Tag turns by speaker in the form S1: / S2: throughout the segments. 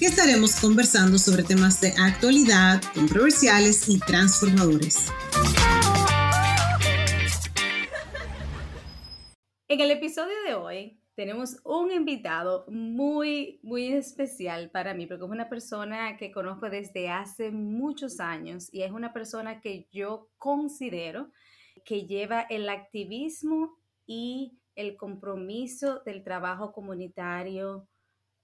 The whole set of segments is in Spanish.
S1: que estaremos conversando sobre temas de actualidad, controversiales y transformadores.
S2: En el episodio de hoy tenemos un invitado muy, muy especial para mí, porque es una persona que conozco desde hace muchos años y es una persona que yo considero que lleva el activismo y el compromiso del trabajo comunitario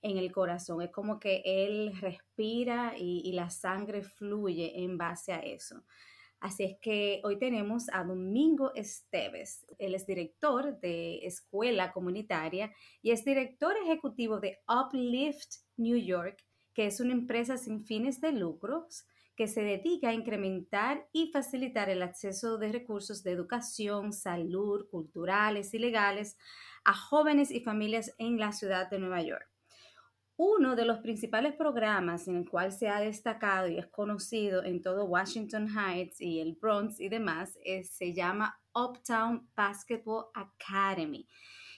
S2: en el corazón. Es como que él respira y, la sangre fluye en base a eso. Así es que hoy tenemos a Domingo Esteves. Él es director de escuela comunitaria y es director ejecutivo de Uplift New York, que es una empresa sin fines de lucros que se dedica a incrementar y facilitar el acceso de recursos de educación, salud, culturales y legales a jóvenes y familias en la ciudad de Nueva York. Uno de los principales programas en el cual se ha destacado y es conocido en todo Washington Heights y el Bronx y demás se llama Uptown Basketball Academy,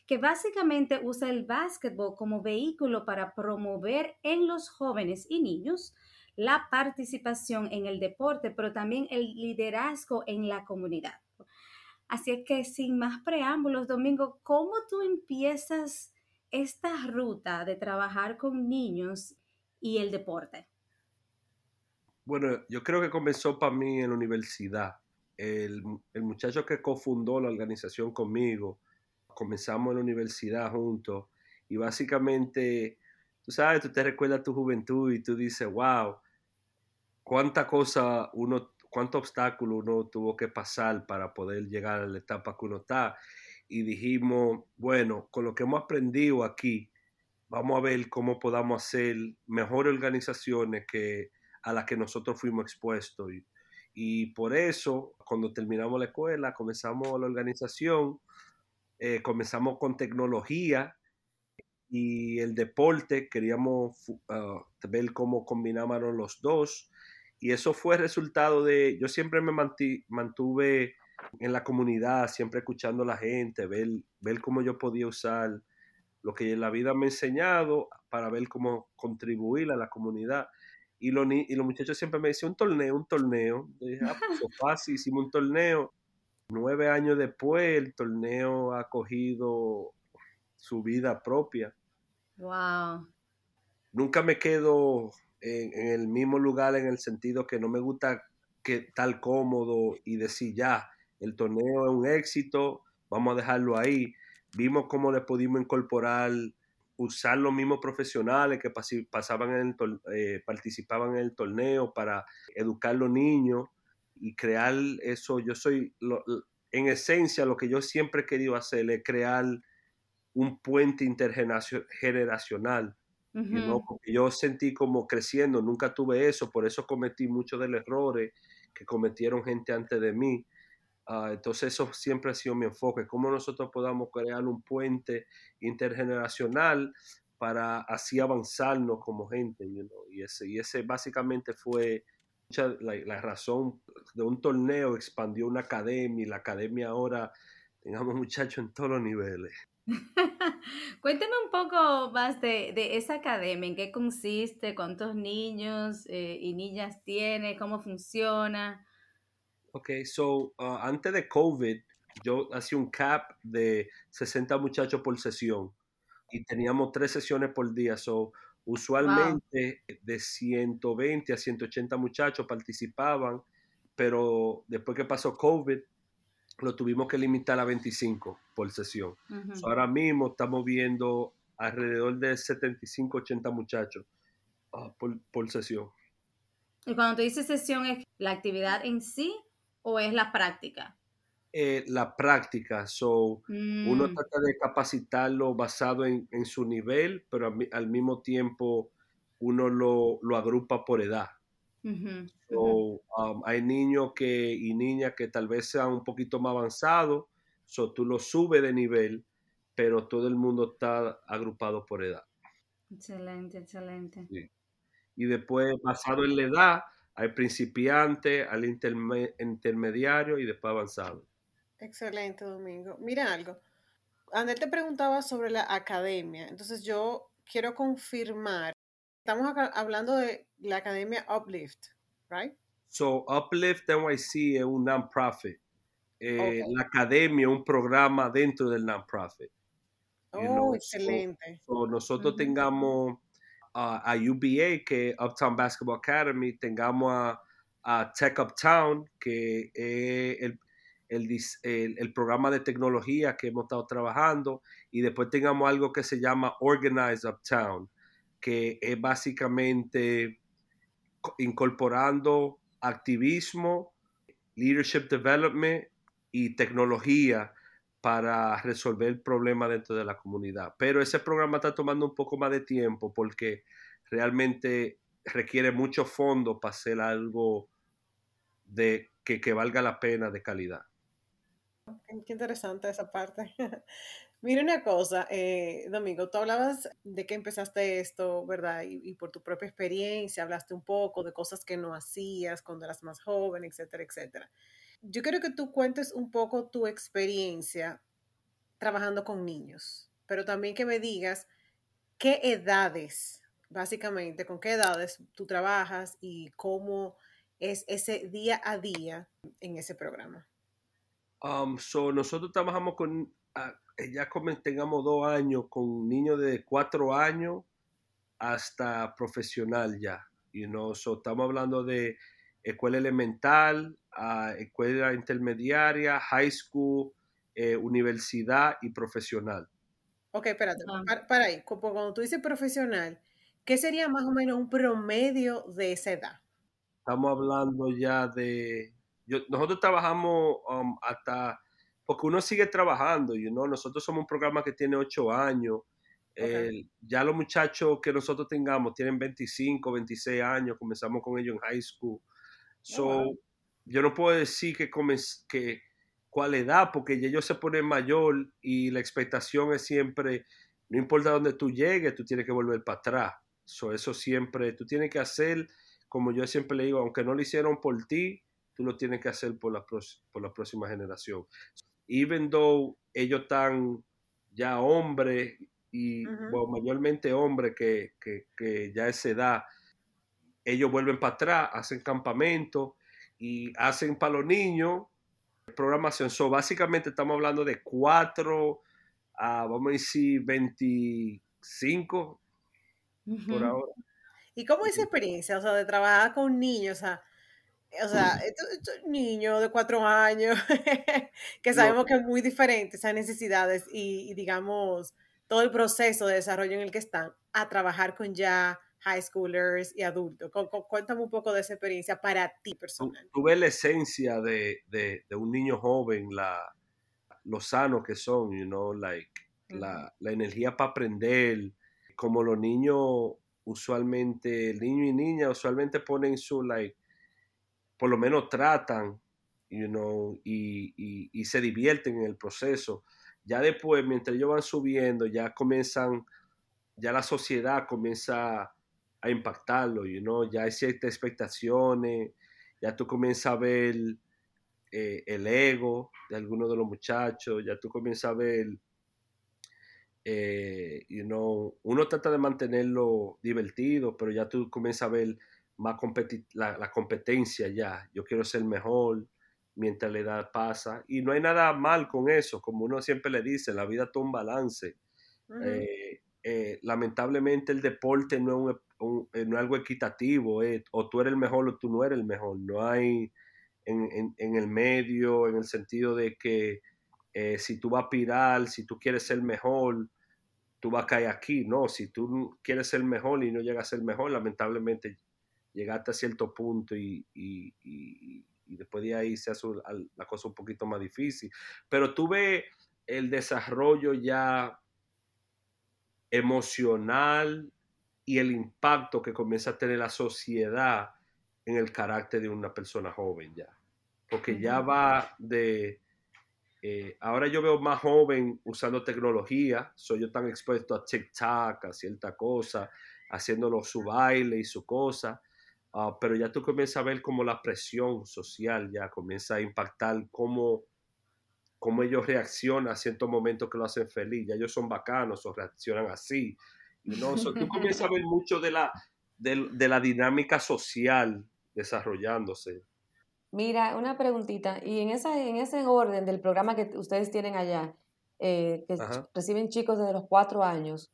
S2: que básicamente usa el básquetbol como vehículo para promover en los jóvenes y niños la participación en el deporte, pero también el liderazgo en la comunidad. Así es que sin más preámbulos, Domingo, ¿cómo tú empiezas? Esta ruta de trabajar con niños y el deporte?
S3: Bueno, yo creo que comenzó para mí en la universidad. El, muchacho que cofundó la organización conmigo, comenzamos en la universidad juntos y básicamente, tú sabes, tú te recuerdas tu juventud y tú dices, wow, cuánta cosa uno, cuánto obstáculo uno tuvo que pasar para poder llegar a la etapa que uno está y dijimos, bueno, con lo que hemos aprendido aquí, vamos a ver cómo podamos hacer mejores organizaciones que a las que nosotros fuimos expuestos. Y, por eso, cuando terminamos la escuela, comenzamos la organización, eh, comenzamos con tecnología y el deporte, queríamos uh, ver cómo combinábamos los dos. Y eso fue resultado de, yo siempre me mantuve en la comunidad, siempre escuchando a la gente, ver, ver cómo yo podía usar lo que la vida me ha enseñado para ver cómo contribuir a la comunidad. Y, lo, y los muchachos siempre me decían, un torneo, un torneo. dije, ah, pues fácil, hicimos un torneo. Nueve años después, el torneo ha cogido su vida propia.
S2: Wow.
S3: Nunca me quedo en, en, el mismo lugar en el sentido que no me gusta que tal cómodo y decir ya, el torneo es un éxito, vamos a dejarlo ahí. Vimos cómo le pudimos incorporar, usar los mismos profesionales que pasaban en eh, participaban en el torneo para educar a los niños y crear eso. Yo soy, en esencia, lo que yo siempre he querido hacer es crear un puente intergeneracional. yo sentí como creciendo, nunca tuve eso, por eso cometí muchos de los errores que cometieron gente antes de mí. Ah, entonces eso siempre ha sido mi enfoque, cómo nosotros podamos crear un puente intergeneracional para así avanzarnos como gente. y, ese, y ese básicamente fue la, razón de un torneo, expandió una academia y la academia ahora tengamos muchachos en todos los niveles.
S2: Cuéntame un poco más de, esa academia, en qué consiste, cuántos niños eh, y niñas tiene, cómo funciona.
S3: Ok, so uh, antes de COVID, yo hacía un cap de 60 muchachos por sesión y teníamos tres sesiones por día. So, usualmente de 120 a 180 muchachos participaban, pero después que pasó COVID, lo tuvimos que limitar a 25 por sesión. ahora mismo estamos viendo alrededor de 75, 80 muchachos uh, por, por sesión.
S2: Y cuando te dices sesión, ¿es la actividad en sí o es la práctica?
S3: Eh, la práctica, so, uno mm. trata de capacitarlo basado en, su nivel, pero al, mismo tiempo uno lo, agrupa por edad. Um, hay niños que, y niñas que tal vez sean un poquito más avanzados, so tú lo subes de nivel, pero todo el mundo está agrupado por edad.
S2: Excelente, excelente.
S3: Y después, basado en la edad, hay principiante, al intermediario y después avanzado.
S4: Excelente, Domingo. Mira algo. Andel te preguntaba sobre la academia, entonces yo quiero confirmar. Estamos hablando de la academia Uplift, right?
S3: So, Uplift NYC es un non-profit. Eh, la academia es un programa dentro del non-profit.
S4: Oh, excelente.
S3: nosotros tengamos a UBA, que Uptown Basketball Academy, tengamos a, Tech Uptown, que es el, el, programa de tecnología que hemos estado trabajando, y después tengamos algo que se llama Organize Uptown, que es básicamente incorporando activismo, leadership development y tecnología para resolver el problema dentro de la comunidad. Pero ese programa está tomando un poco más de tiempo porque realmente requiere mucho fondo para hacer algo de que, que valga la pena de calidad.
S4: Qué interesante esa parte. Mira una cosa, eh, Domingo, tú hablabas de que empezaste esto, ¿verdad? Y, y, por tu propia experiencia, hablaste un poco de cosas que no hacías cuando eras más joven, etcétera, etcétera. Yo quiero que tú cuentes un poco tu experiencia trabajando con niños, pero también que me digas qué edades, básicamente, con qué edades tú trabajas y cómo es ese día a día en ese programa.
S3: Um, so nosotros trabajamos con, uh, ya tengamos dos años con niños de cuatro años hasta profesional ya. You know? so estamos hablando de escuela elemental, escuela intermediaria, high school, eh, universidad y profesional.
S4: Ok, espérate, ah. para, ahí. Cuando tú dices profesional, ¿qué sería más o menos un promedio de esa edad?
S3: Estamos hablando ya de... nosotros trabajamos um, hasta... Porque uno sigue trabajando, you know? nosotros somos un programa que tiene ocho años. ya los muchachos que nosotros tengamos tienen 25, 26 años, comenzamos con ellos en high school. Oh, so, yo no puedo decir que, que cuál edad, porque ellos se ponen mayor y la expectación es siempre, no importa dónde tú llegues, tú tienes que volver para atrás. So, eso siempre, tú tienes que hacer, como yo siempre le digo, aunque no lo hicieron por ti, tú lo tienes que hacer por la, por la próxima generación. Even though ellos están ya hombres y mayormente hombres que, que, que ya esa edad, ellos vuelven para atrás, hacen campamento y hacen para los niños programación. So, básicamente estamos hablando de 4 a, vamos a decir, 25 por ahora.
S4: ¿Y cómo es esa experiencia? O sea, de trabajar con niños, o sea, o sea, niños de cuatro años, que sabemos que es muy diferente esas necesidades y, digamos, todo el proceso de desarrollo en el que están, a trabajar con ya high schoolers y adultos. Cuéntame un poco de esa experiencia para ti personal.
S3: Tú, ves la esencia de, de, de, un niño joven, la, lo sano que son, you know, like, la, la, energía para aprender, como los niños usualmente, el niño y niña usualmente ponen su, like, por lo menos tratan, you know, y, y, y se divierten en el proceso. Ya después, mientras ellos van subiendo, ya comienzan, ya la sociedad comienza a impactarlo, you know? ya hay ciertas expectaciones, ya tú comienzas a ver eh, el ego de algunos de los muchachos, ya tú comienzas a ver, eh, you know, uno trata de mantenerlo divertido, pero ya tú comienzas a ver más la, la, competencia ya, yo quiero ser mejor mientras la edad pasa, y no hay nada mal con eso, como uno siempre le dice, la vida toma un balance. Eh, lamentablemente el deporte no es, eh, no algo equitativo, eh, o tú eres el mejor o tú no eres el mejor, no hay en, el medio, en el sentido de que si tú vas a pirar, si tú quieres ser mejor, tú vas a caer aquí, no, si tú quieres ser mejor y no llegas a ser mejor, lamentablemente llegaste a cierto punto y, y después de ahí se hace la cosa un poquito más difícil, pero tú ves el desarrollo ya emocional y el impacto que comienza a tener la sociedad en el carácter de una persona joven ya. Porque ya va de... Eh, ahora yo veo más joven usando tecnología, soy yo tan expuesto a TikTok, a cierta cosa, haciéndolo su baile y su cosa, ah, pero ya tú comienzas a ver como la presión social ya comienza a impactar cómo, cómo ellos reaccionan a ciertos momentos que lo hacen feliz, ya ellos son bacanos o reaccionan así. ¿No? tú comienzas a ver mucho de la, de la dinámica social desarrollándose.
S5: Mira, una preguntita. Y en, esa, en ese orden del programa que ustedes tienen allá, eh, que reciben chicos desde los cuatro años,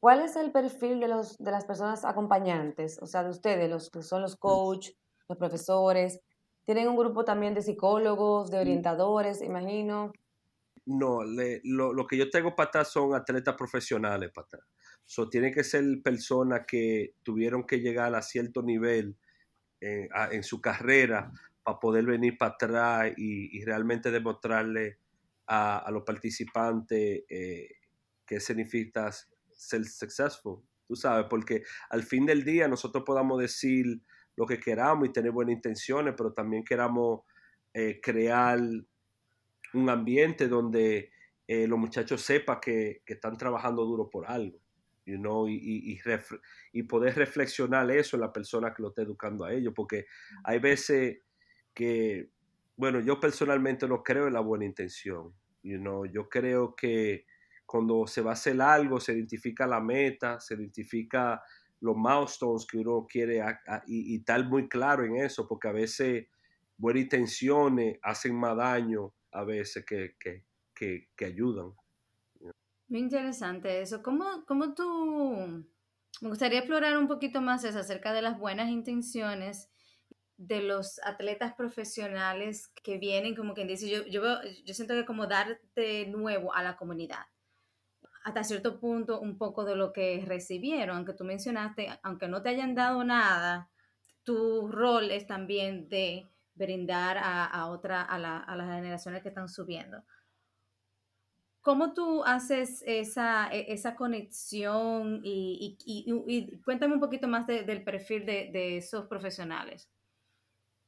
S5: ¿cuál es el perfil de, los, de las personas acompañantes? O sea, de ustedes, los que son los coach, los profesores. ¿Tienen un grupo también de psicólogos, de orientadores, imagino?
S3: No, lo, lo, que yo tengo para atrás son atletas profesionales para atrás. So, tiene que ser personas que tuvieron que llegar a cierto nivel eh, en su carrera para poder venir para atrás y, realmente demostrarle a, los participantes eh, qué significa ser successful, tú sabes, porque al fin del día nosotros podamos decir lo que queramos y tener buenas intenciones, pero también queramos eh, crear un ambiente donde los muchachos sepan que están trabajando duro por algo y, y, poder reflexionar eso en la persona que lo está educando a ellos, porque hay veces que, bueno, yo personalmente no creo en la buena intención, you yo creo que cuando se va a hacer algo, se identifica la meta, se identifica los milestones que uno quiere y, y estar muy claro en eso, porque a veces buenas intenciones hacen más daño a veces que, que, que ayudan.
S2: Muy interesante eso. ¿Cómo, cómo tú... Me gustaría explorar un poquito más eso acerca de las buenas intenciones de los atletas profesionales que vienen, como quien dice, yo, yo, yo siento que como dar de nuevo a la comunidad. Hasta cierto punto, un poco de lo que recibieron, aunque tú mencionaste, aunque no te hayan dado nada, tu rol es también de brindar a, a otra, a, la, a las generaciones que están subiendo. ¿Cómo tú haces esa, e, esa conexión y, cuéntame un poquito más del perfil de, esos profesionales?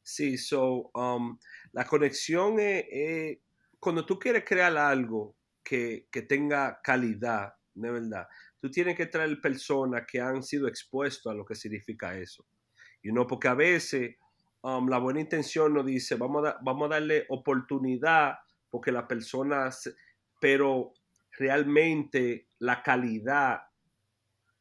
S3: Sí, so, um, la conexión es, cuando tú quieres crear algo que, tenga calidad, de verdad, tú tienes que traer personas que han sido expuestas a lo que significa eso. Y no porque a veces um, la buena intención nos dice, vamos a, vamos a darle oportunidad porque la persona pero realmente la calidad,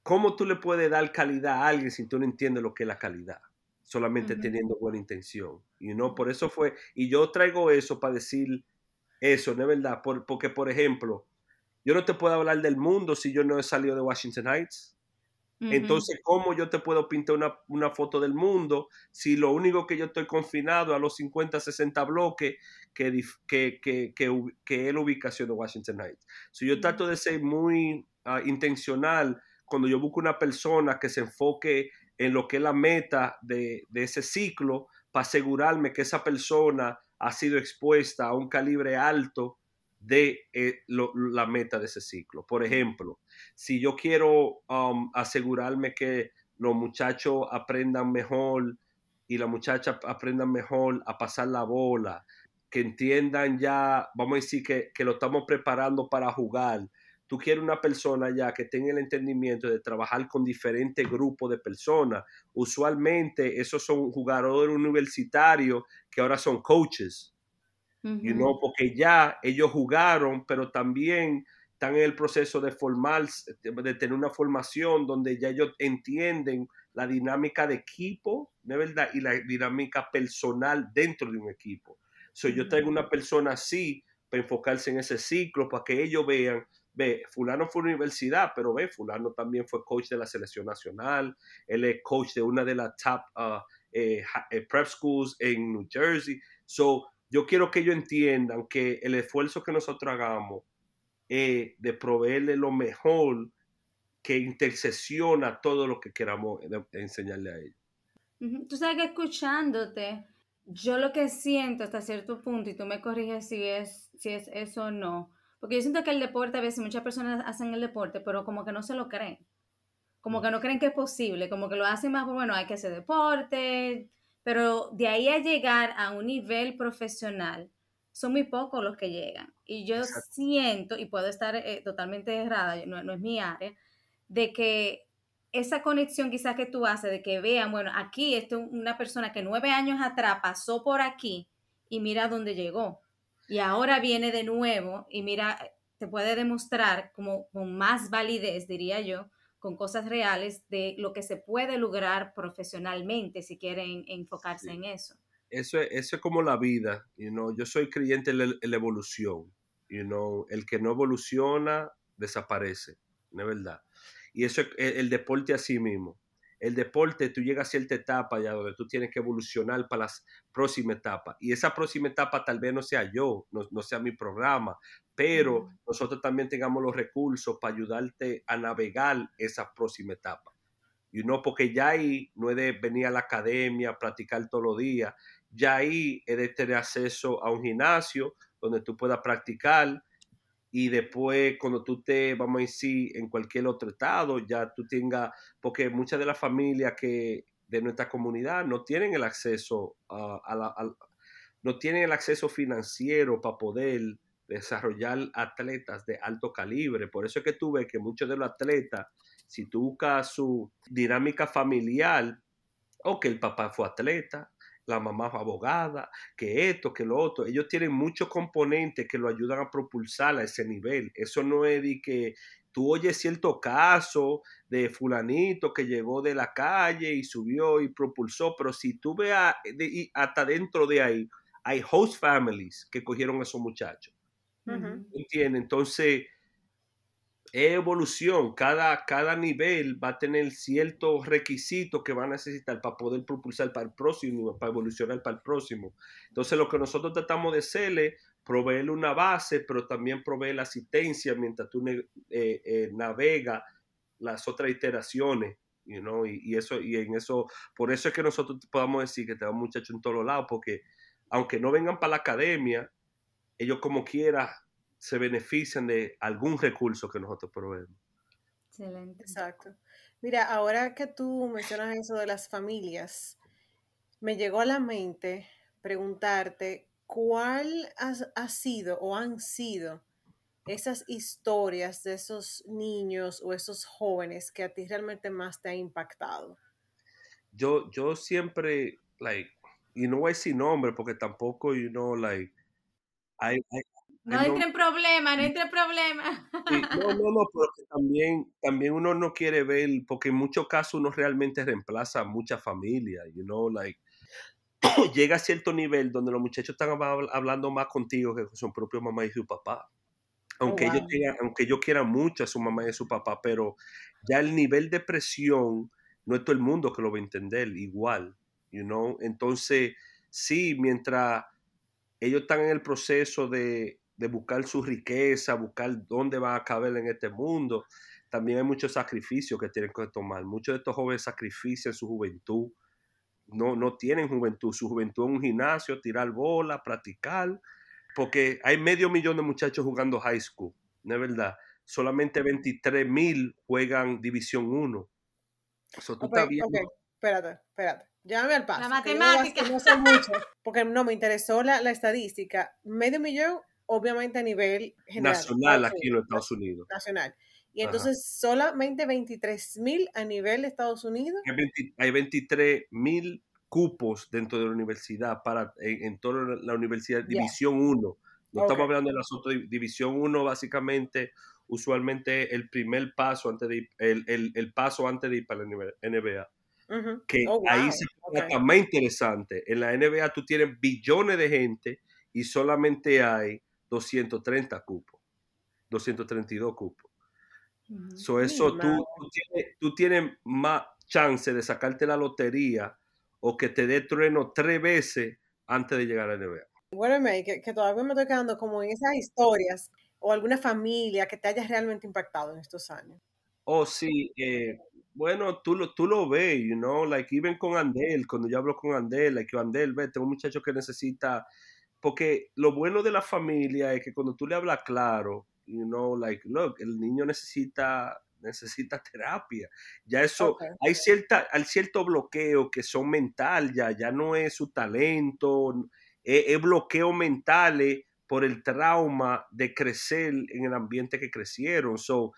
S3: ¿cómo tú le puedes dar calidad a alguien si tú no entiendes lo que es la calidad? Solamente teniendo buena intención. Y no, por eso fue, y yo traigo eso para decir eso, ¿no es verdad? porque, por ejemplo, yo no te puedo hablar del mundo si yo no he salido de Washington Heights. Entonces, ¿cómo yo te puedo pintar una, foto del mundo si lo único que yo estoy confinado a los 50, 60 bloques que, que, que, que, es la ubicación de Washington Heights? Si yo trato de ser muy ah, intencional cuando yo busco una persona que se enfoque en lo que es la meta de, de ese ciclo para asegurarme que esa persona ha sido expuesta a un calibre alto de eh, la meta de ese ciclo. Por ejemplo, si yo quiero um, asegurarme que los muchachos aprendan mejor y las muchachas aprendan mejor a pasar la bola, que entiendan ya, vamos a decir que, que lo estamos preparando para jugar. Tú quieres una persona ya que tenga el entendimiento de trabajar con diferentes grupos de personas. Usualmente esos son jugadores universitarios que ahora son coaches porque ya ellos jugaron, pero también están en el proceso de formar, de tener una formación donde ya ellos entienden la dinámica de equipo, ¿de verdad? Y la dinámica personal dentro de un equipo. So, yo tengo una persona así para enfocarse en ese ciclo, para que ellos vean, ve, fulano fue universidad, pero ve, fulano también fue coach de la selección nacional, él es coach de una de las top uh, eh, prep schools en New Jersey. So, yo quiero que ellos entiendan que el esfuerzo que nosotros hagamos es de proveerle lo mejor que intercesiona todo lo que queramos enseñarle a ellos.
S2: Tú sabes que escuchándote, yo lo que siento hasta cierto punto, y tú me corriges si es, si es eso o no, porque yo siento que el deporte, a veces muchas personas hacen el deporte, pero como que no se lo creen. Como que no creen que es posible, como que lo hacen más, bueno, hay que hacer deporte, pero de ahí a llegar a un nivel profesional, son muy pocos los que llegan. Y yo siento, y puedo estar eh, totalmente errada, no, no, es mi área, de que esa conexión quizás que tú haces, de que vean, bueno, aquí es una persona que nueve años atrás pasó por aquí y mira dónde llegó. Y ahora viene de nuevo y mira, te puede demostrar como con más validez, diría yo, con cosas reales de lo que se puede lograr profesionalmente si quieren enfocarse en eso.
S3: Eso es, eso es como la vida, you know? yo soy creyente en la, evolución, you know? el que no evoluciona desaparece, ¿no es verdad? Y eso es el, deporte así mismo. El deporte, tú llegas a cierta etapa ya donde tú tienes que evolucionar para la próxima etapa. Y esa próxima etapa tal vez no sea yo, no, sea mi programa, pero nosotros también tengamos los recursos para ayudarte a navegar esa próxima etapa. Y no porque ya ahí no es de venir a la academia, practicar todos los días, ya ahí es de tener acceso a un gimnasio donde tú puedas practicar y después cuando tú te, vamos a decir, en cualquier otro estado, ya tú tengas, porque muchas de las familias que de nuestra comunidad no tienen el acceso a, la, no tienen el acceso financiero para poder desarrollar atletas de alto calibre. Por eso es que tú ves que muchos de los atletas, si tú buscas su dinámica familiar, o que el papá fue atleta, la mamá abogada, que esto, que lo otro. Ellos tienen muchos componentes que lo ayudan a propulsar a ese nivel. Eso no es de que tú oyes cierto caso de fulanito que llegó de la calle y subió y propulsó, pero si tú veas hasta dentro de ahí, hay host families que cogieron a esos muchachos. Entonces, evolución. Cada, cada nivel va a tener ciertos requisitos que va a necesitar para poder propulsar para el próximo, para evolucionar para el próximo. Entonces, lo que nosotros tratamos de hacerle, proveerle una base, pero también proveer la asistencia mientras tú eh, eh, navegas las otras iteraciones. You y, eso, y en eso, por eso es que nosotros podamos decir que tenemos muchachos en todos lados, porque aunque no vengan para la academia, ellos como quiera se benefician de algún recurso que nosotros proveemos.
S4: Excelente. Exacto. Mira, ahora que tú mencionas eso de las familias, me llegó a la mente preguntarte cuál ha, sido o han sido esas historias de esos niños o esos jóvenes que a ti realmente más te ha impactado.
S3: Yo, yo siempre, like, y no voy a decir nombre porque tampoco, you know, like, hay,
S2: no entre en problema, no entre en problema.
S3: no, no, no, porque también, también uno no quiere ver, porque en muchos casos uno realmente reemplaza a muchas familias, you know, like, llega a cierto nivel donde los muchachos están hablando más contigo que con su propio mamá y su papá. Oh, aunque, ellos aunque ellos quieran mucho a su mamá y a su papá, pero ya el nivel de presión no es todo el mundo que lo va a entender igual, you know. Entonces, sí, mientras ellos están en el proceso de, de buscar su riqueza, buscar dónde van a caber en este mundo, también hay muchos sacrificios que tienen que tomar. Muchos de estos jóvenes sacrifican su juventud, no, no tienen juventud, su juventud es un gimnasio, tirar bola, practicar, porque hay medio millón de muchachos jugando high school, ¿no es verdad? Solamente 23 mil juegan División 1.
S4: Espérate, espérate. Llámame al paso.
S2: La matemática.
S4: No, sé mucho, porque no me interesó la, la estadística. Medio millón obviamente a nivel
S3: general. Nacional aquí en los Estados Unidos.
S4: Nacional. Y entonces solamente 23 mil a nivel de Estados Unidos.
S3: Hay, 23 mil cupos dentro de la universidad para en, toda la universidad División 1. No estamos hablando de la otras. División 1 básicamente usualmente el primer paso antes de el, el, el paso antes de ir para la NBA. Que oh, ahí se okay. más interesante. En la NBA tú tienes billones de gente y solamente hay 230 cupos, 232 cupos. eso tú, tú, tienes, más chance de sacarte la lotería o que te dé trueno tres veces antes de llegar a la NBA.
S4: Bueno, que, que todavía me estoy quedando como en esas historias o alguna familia que te haya realmente impactado en estos años.
S3: Oh, sí. Eh, bueno, tú lo, tú lo ves, you know, like even con Andel, cuando yo hablo con Andel, like Andel, ve, tengo un muchacho que necesita porque lo bueno de la familia es que cuando tú le hablas claro, you know, like, look, el niño necesita necesita terapia. Ya eso, hay, cierta, hay cierto bloqueo que son mental, ya, ya no es su talento, es, bloqueo mental por el trauma de crecer en el ambiente que crecieron. So,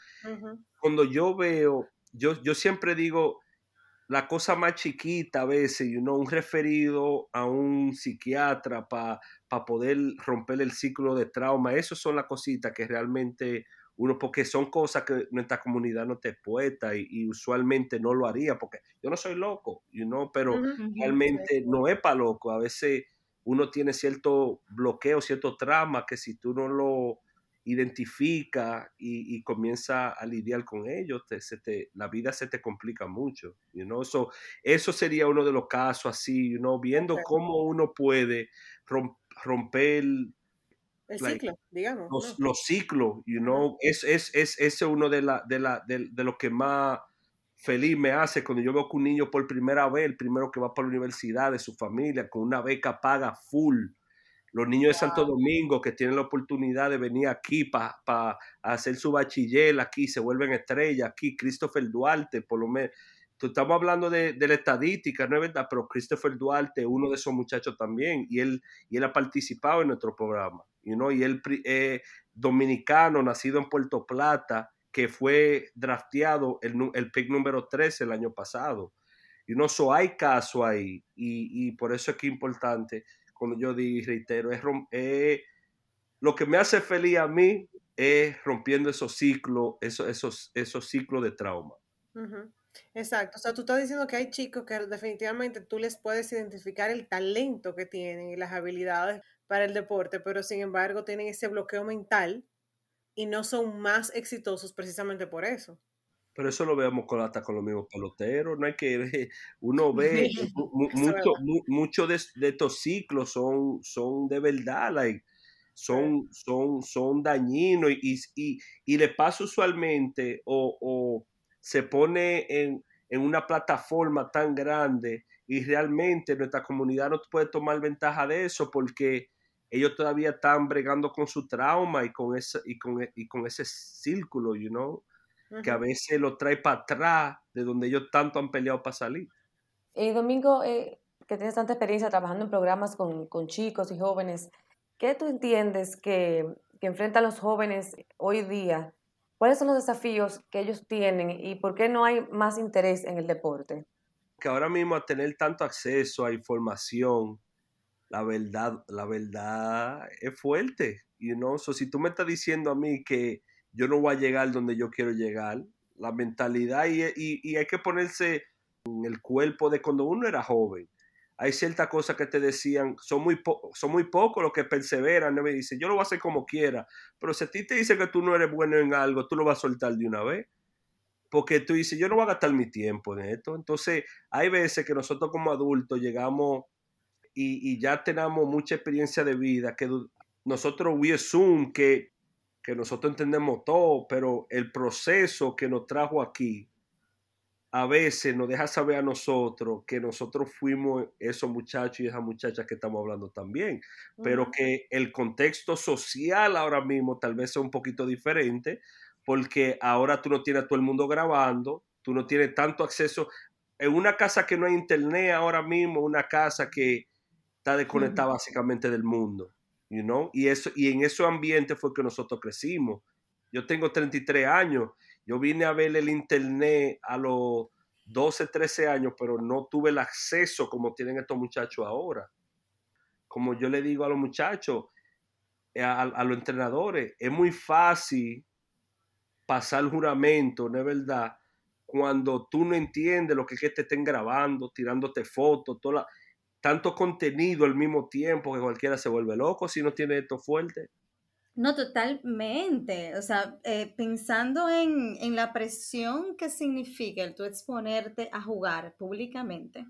S3: Cuando yo veo, yo, yo siempre digo, la cosa más chiquita a veces, you know, un referido a un psiquiatra para poder romper el ciclo de trauma, esas son las cositas que realmente uno, porque son cosas que nuestra comunidad no te puesta y, usualmente no lo haría, porque yo no soy loco, you know, pero realmente no es para loco, a veces uno tiene cierto bloqueo, cierto trauma que si tú no lo identifica y, comienza a lidiar con ellos, la vida se te complica mucho. You know? eso sería uno de los casos así, you viendo cómo uno puede romper
S4: el ciclo, digamos.
S3: Los, ciclos, you know, es, es, es, es uno de, la, de, la, de, de lo que más feliz me hace cuando yo veo que un niño por primera vez, el primero que va para la universidad de su familia, con una beca paga full. Los niños de Santo Domingo que tienen la oportunidad de venir aquí para hacer su bachiller aquí, se vuelven estrellas aquí. Christopher Duarte, por lo menos. Estamos hablando de, la estadística, no es verdad, pero Christopher Duarte, uno de esos muchachos también, y él, y él ha participado en nuestro programa. You know, y él es dominicano, nacido en Puerto Plata, que fue drafteado el, el pick número 13 el año pasado. Y no so hay caso ahí, y, por eso es que es importante, cuando yo digo reitero, es, lo que me hace feliz a mí es rompiendo esos ciclos, esos, esos, esos ciclos de trauma.
S4: Exacto, o sea, tú estás diciendo que hay chicos que definitivamente tú les puedes identificar el talento que tienen y las habilidades para el deporte, pero sin embargo tienen ese bloqueo mental y no son más exitosos precisamente por eso.
S3: Pero eso lo vemos con, hasta con los mismos peloteros, no hay que ver, uno ve mucho, de, estos ciclos son, son de verdad, like, son, son, son dañinos y, y, y le pasa usualmente o, o se pone en, en, una plataforma tan grande y realmente nuestra comunidad no puede tomar ventaja de eso porque ellos todavía están bregando con su trauma y con ese, y con, y con ese círculo, you know, que a veces lo trae para atrás de donde ellos tanto han peleado para salir.
S5: Y Domingo, eh, que tienes tanta experiencia trabajando en programas con, con, chicos y jóvenes, ¿qué tú entiendes que, que enfrentan los jóvenes hoy día? ¿Cuáles son los desafíos que ellos tienen y por qué no hay más interés en el deporte?
S3: Que ahora mismo a tener tanto acceso a información, la verdad, la verdad es fuerte. You know? so, si tú me estás diciendo a mí que yo no voy a llegar donde yo quiero llegar, la mentalidad y, y, hay que ponerse en el cuerpo de cuando uno era joven. Hay ciertas cosas que te decían, son muy, son muy pocos los que perseveran, ¿no? me dicen, yo lo voy a hacer como quiera, pero si a ti te dice que tú no eres bueno en algo, tú lo vas a soltar de una vez porque tú dices, yo no voy a gastar mi tiempo en esto. Entonces, hay veces que nosotros como adultos llegamos y, ya tenemos mucha experiencia de vida, que nosotros we assume que, que nosotros entendemos todo, pero el proceso que nos trajo aquí a veces nos deja saber a nosotros que nosotros fuimos esos muchachos y esas muchachas que estamos hablando también, pero que el contexto social ahora mismo tal vez sea un poquito diferente, porque ahora tú no tienes a todo el mundo grabando, tú no tienes tanto acceso. En una casa que no hay internet ahora mismo, una casa que, está desconectada básicamente del mundo, Y, eso, y en ese ambiente fue que nosotros crecimos. Yo tengo 33 años, yo vine a ver el internet a los 12, 13 años, pero no tuve el acceso como tienen estos muchachos ahora. Como yo le digo a los muchachos, eh, a, los entrenadores, es muy fácil pasar juramento, ¿no es verdad? Cuando tú no entiendes lo que es que te estén grabando, tirándote fotos, toda la tanto contenido al mismo tiempo que cualquiera se vuelve loco si no tiene esto fuerte.
S2: No, totalmente. O sea, eh, pensando en, en, la presión que significa el tú exponerte a jugar públicamente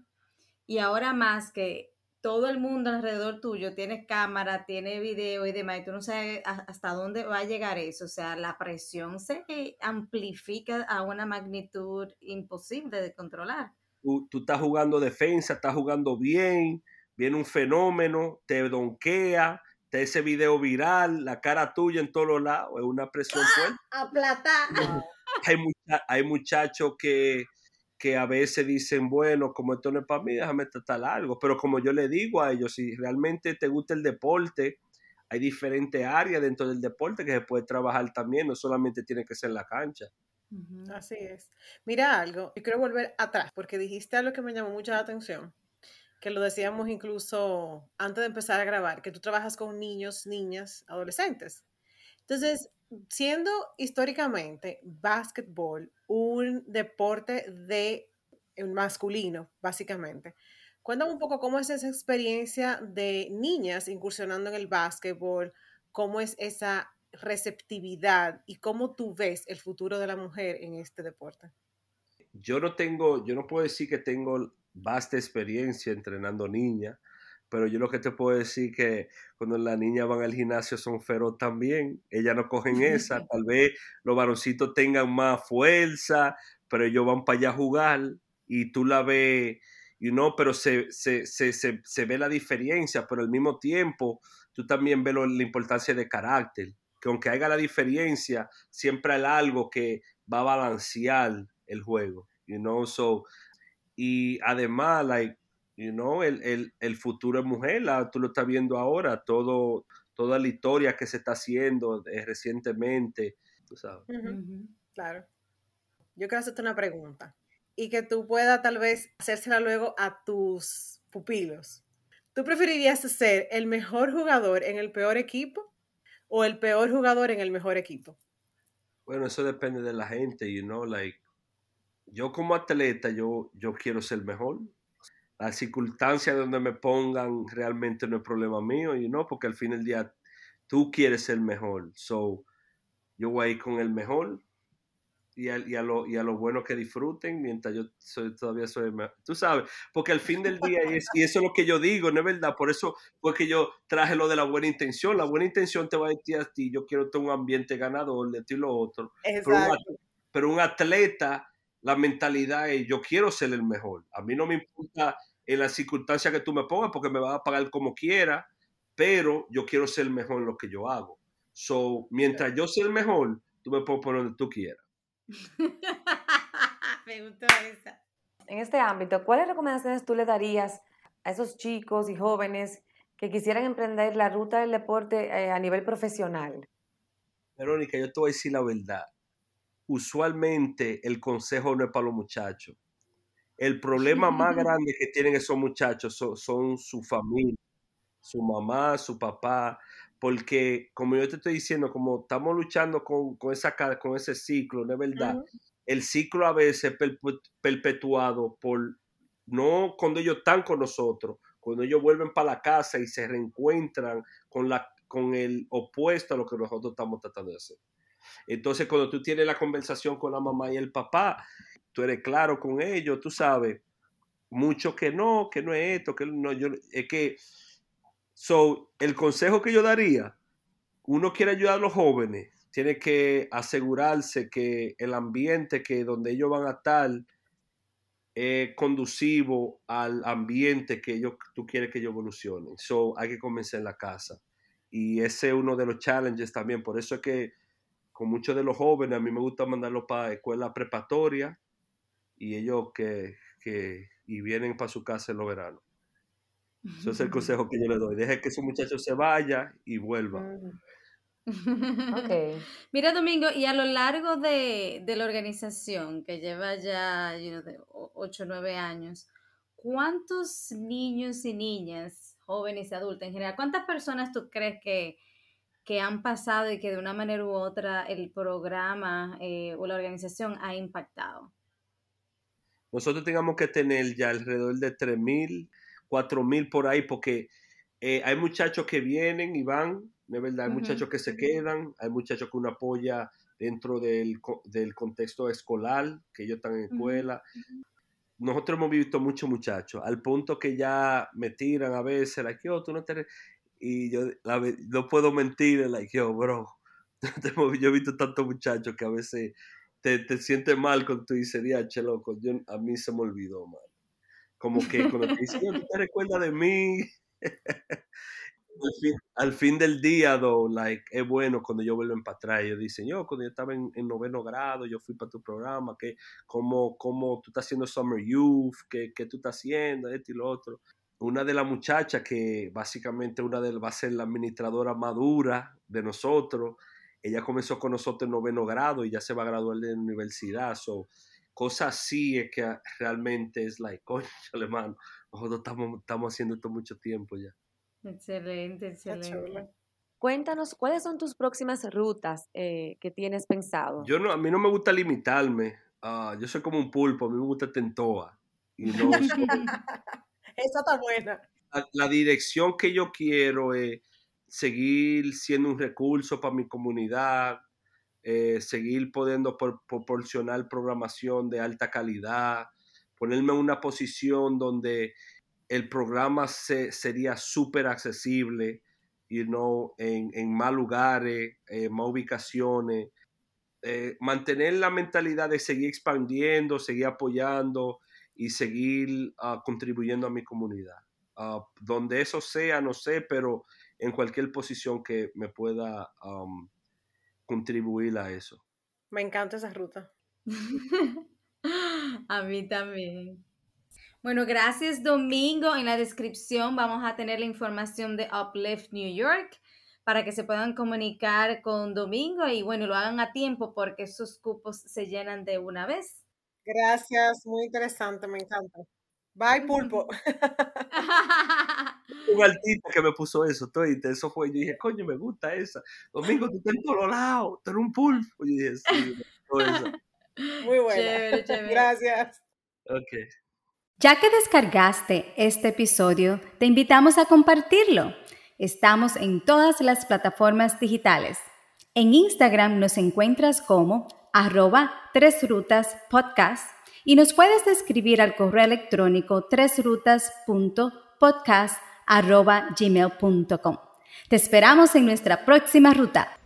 S2: y ahora más que todo el mundo alrededor tuyo tiene cámara, tiene video y demás, y tú no sabes hasta dónde va a llegar eso. O sea, la presión se amplifica a una magnitud imposible de controlar
S3: tú, estás jugando defensa, estás jugando bien, viene un fenómeno, te donquea, te ese video viral, la cara tuya en todos los lados, es una presión
S2: fuerte. ¡Ah!
S3: hay, hay muchachos que, que a veces dicen, bueno, como esto no es para mí, déjame tratar algo. Pero como yo le digo a ellos, si realmente te gusta el deporte, hay diferentes áreas dentro del deporte que se puede trabajar también, no solamente tiene que ser la cancha.
S4: Así es. Mira algo, y quiero volver atrás porque dijiste algo que me llamó mucho la atención, que lo decíamos incluso antes de empezar a grabar, que tú trabajas con niños, niñas, adolescentes. Entonces, siendo históricamente básquetbol un deporte de masculino, básicamente, cuéntame un poco cómo es esa experiencia de niñas incursionando en el básquetbol, cómo es esa receptividad y cómo tú ves el futuro de la mujer en este deporte.
S3: Yo no tengo, yo no puedo decir que tengo vasta experiencia entrenando niñas, pero yo lo que te puedo decir que cuando las niñas van al gimnasio son feroz también, ellas no cogen esa, tal vez los varoncitos tengan más fuerza, pero ellos van para allá a jugar y tú la ves, y no, pero se, se, se, se, ve la diferencia, pero al mismo tiempo tú también ves la importancia de carácter que aunque haya la diferencia, siempre hay algo que va a balancear el juego, you know, so, y además, like, you know, el, el, futuro es mujer, tú lo estás viendo ahora, todo, toda la historia que se está haciendo eh, recientemente, tú sabes.
S4: Claro. Yo quiero hacerte una pregunta y que tú puedas tal vez hacérsela luego a tus pupilos. ¿Tú preferirías ser el mejor jugador en el peor equipo o el peor jugador en el mejor equipo?
S3: Bueno, eso depende de la gente, you know, like, yo como atleta, yo, yo quiero ser mejor. Las circunstancias donde me pongan realmente no es problema mío, you know, porque al fin del día tú quieres ser mejor. So, yo voy con el mejor y a, y, a lo, y a lo bueno que disfruten mientras yo soy, todavía soy, tú sabes, porque al fin del día, y, y eso es lo que yo digo, ¿no es verdad? Por eso fue que yo traje lo de la buena intención, la buena intención te va a decir a ti, yo quiero tener un ambiente ganador, de ti lo otro, pero un, pero un, atleta, la mentalidad es, yo quiero ser el mejor, a mí no me importa en las circunstancias que tú me pongas porque me vas a pagar como quiera, pero yo quiero ser el mejor en lo que yo hago. So, mientras yo sea el mejor, tú me puedes poner donde tú quieras.
S2: Me gustó esa.
S5: En este ámbito, ¿cuáles recomendaciones tú le darías a esos chicos y jóvenes que quisieran emprender la ruta del deporte eh, a nivel profesional?
S3: Verónica, yo te voy a decir la verdad. Usualmente el consejo no es para los muchachos. El problema más grande que tienen esos muchachos son su familia, su mamá, su papá, porque como yo te estoy diciendo, como estamos luchando con, con, esa, con ese ciclo, ¿no es verdad? El ciclo a veces es perpetuado por, no cuando ellos están con nosotros, cuando ellos vuelven para la casa y se reencuentran con, la, con el opuesto a lo que nosotros estamos tratando de hacer. Entonces, cuando tú tienes la conversación con la mamá y el papá, tú eres claro con ellos, tú sabes, mucho que no, que no es esto, que no, yo, es que So, el consejo que yo daría, uno quiere ayudar a los jóvenes, tiene que asegurarse que el ambiente que donde ellos van a estar es conducivo al ambiente que ellos, tú quieres que ellos evolucionen. So, hay que comenzar en la casa. Y ese es uno de los challenges también. Por eso es que con muchos de los jóvenes a mí me gusta mandarlos para escuela preparatoria y ellos que, que y vienen para su casa en los veranos. Ese es el consejo que yo le doy. Deje que su muchacho se vaya y vuelva.
S2: Okay. Mira, Domingo, y a lo largo de, la organización, que lleva ya 8 o 9 años, ¿cuántos niños y niñas, jóvenes y adultos en general, cuántas personas tú crees que, han pasado y que de una manera u otra el programa eh, o la organización ha impactado?
S3: Nosotros tengamos que tener ya alrededor de 3.000 cuatro mil por ahí, porque eh, hay muchachos que vienen y van, de verdad, hay muchachos que se quedan, hay muchachos que uno apoya dentro del, del contexto escolar, que ellos están en escuela. Nosotros hemos visto muchos muchachos, al punto que ya me tiran a veces, like, yo, tú no te... Y yo no puedo mentir, like, yo, bro, yo he visto tantos muchachos que a veces te, te sientes mal con tu dices, che, loco, yo, a mí se me olvidó, man como que cuando te dicen, ¿tú te recuerdas de mí? al fin, del día, though, like, es bueno cuando yo vuelvo para atrás. Ellos dicen, yo cuando yo estaba en, noveno grado, yo fui para tu programa, que cómo, cómo tú estás haciendo Summer Youth, qué, qué tú estás haciendo, esto y lo otro. Una de las muchachas que básicamente una de va a ser la administradora madura de nosotros, ella comenzó con nosotros en noveno grado y ya se va a graduar de la universidad. So, cosas así es que realmente es like, coño, hermano, nosotros estamos, estamos haciendo esto mucho tiempo ya.
S2: Excelente, excelente.
S5: Cuéntanos, ¿cuáles son tus próximas rutas eh, que tienes pensado?
S3: Yo no, a mí no me gusta limitarme. Ah, yo soy como un pulpo, a mí me gusta tentoa. Y no,
S4: Esa está buena.
S3: La, dirección que yo quiero es seguir siendo un recurso para mi comunidad, eh, seguir pudiendo proporcionar programación de alta calidad, ponerme en una posición donde el programa se, sería súper accesible, you know, en, en más lugares, en más ubicaciones. Eh, mantener la mentalidad de seguir expandiendo, seguir apoyando y seguir ah, contribuyendo a mi comunidad. Ah, donde eso sea, no sé, pero en cualquier posición que me pueda contribuir a eso.
S4: Me encanta esa ruta.
S2: a mí también. Bueno, gracias Domingo. En la descripción vamos a tener la información de Uplift New York para que se puedan comunicar con Domingo y bueno, lo hagan a tiempo porque esos cupos se llenan de una vez.
S4: Gracias, muy interesante, me encanta. Bye, pulpo.
S3: Un altito que me puso eso, todo, y eso fue, yo dije, coño, me gusta esa. Domingo, tú estás en todos lados, tú eres un pulpo. Y dije, sí,
S4: todo eso. Muy bueno. Chévere, chévere. Gracias.
S3: Ok.
S2: Ya que descargaste este episodio, te invitamos a compartirlo. Estamos en todas las plataformas digitales. En Instagram nos encuentras como arroba tres rutas podcast y nos puedes escribir al correo electrónico gmail.com. Te esperamos en nuestra próxima ruta.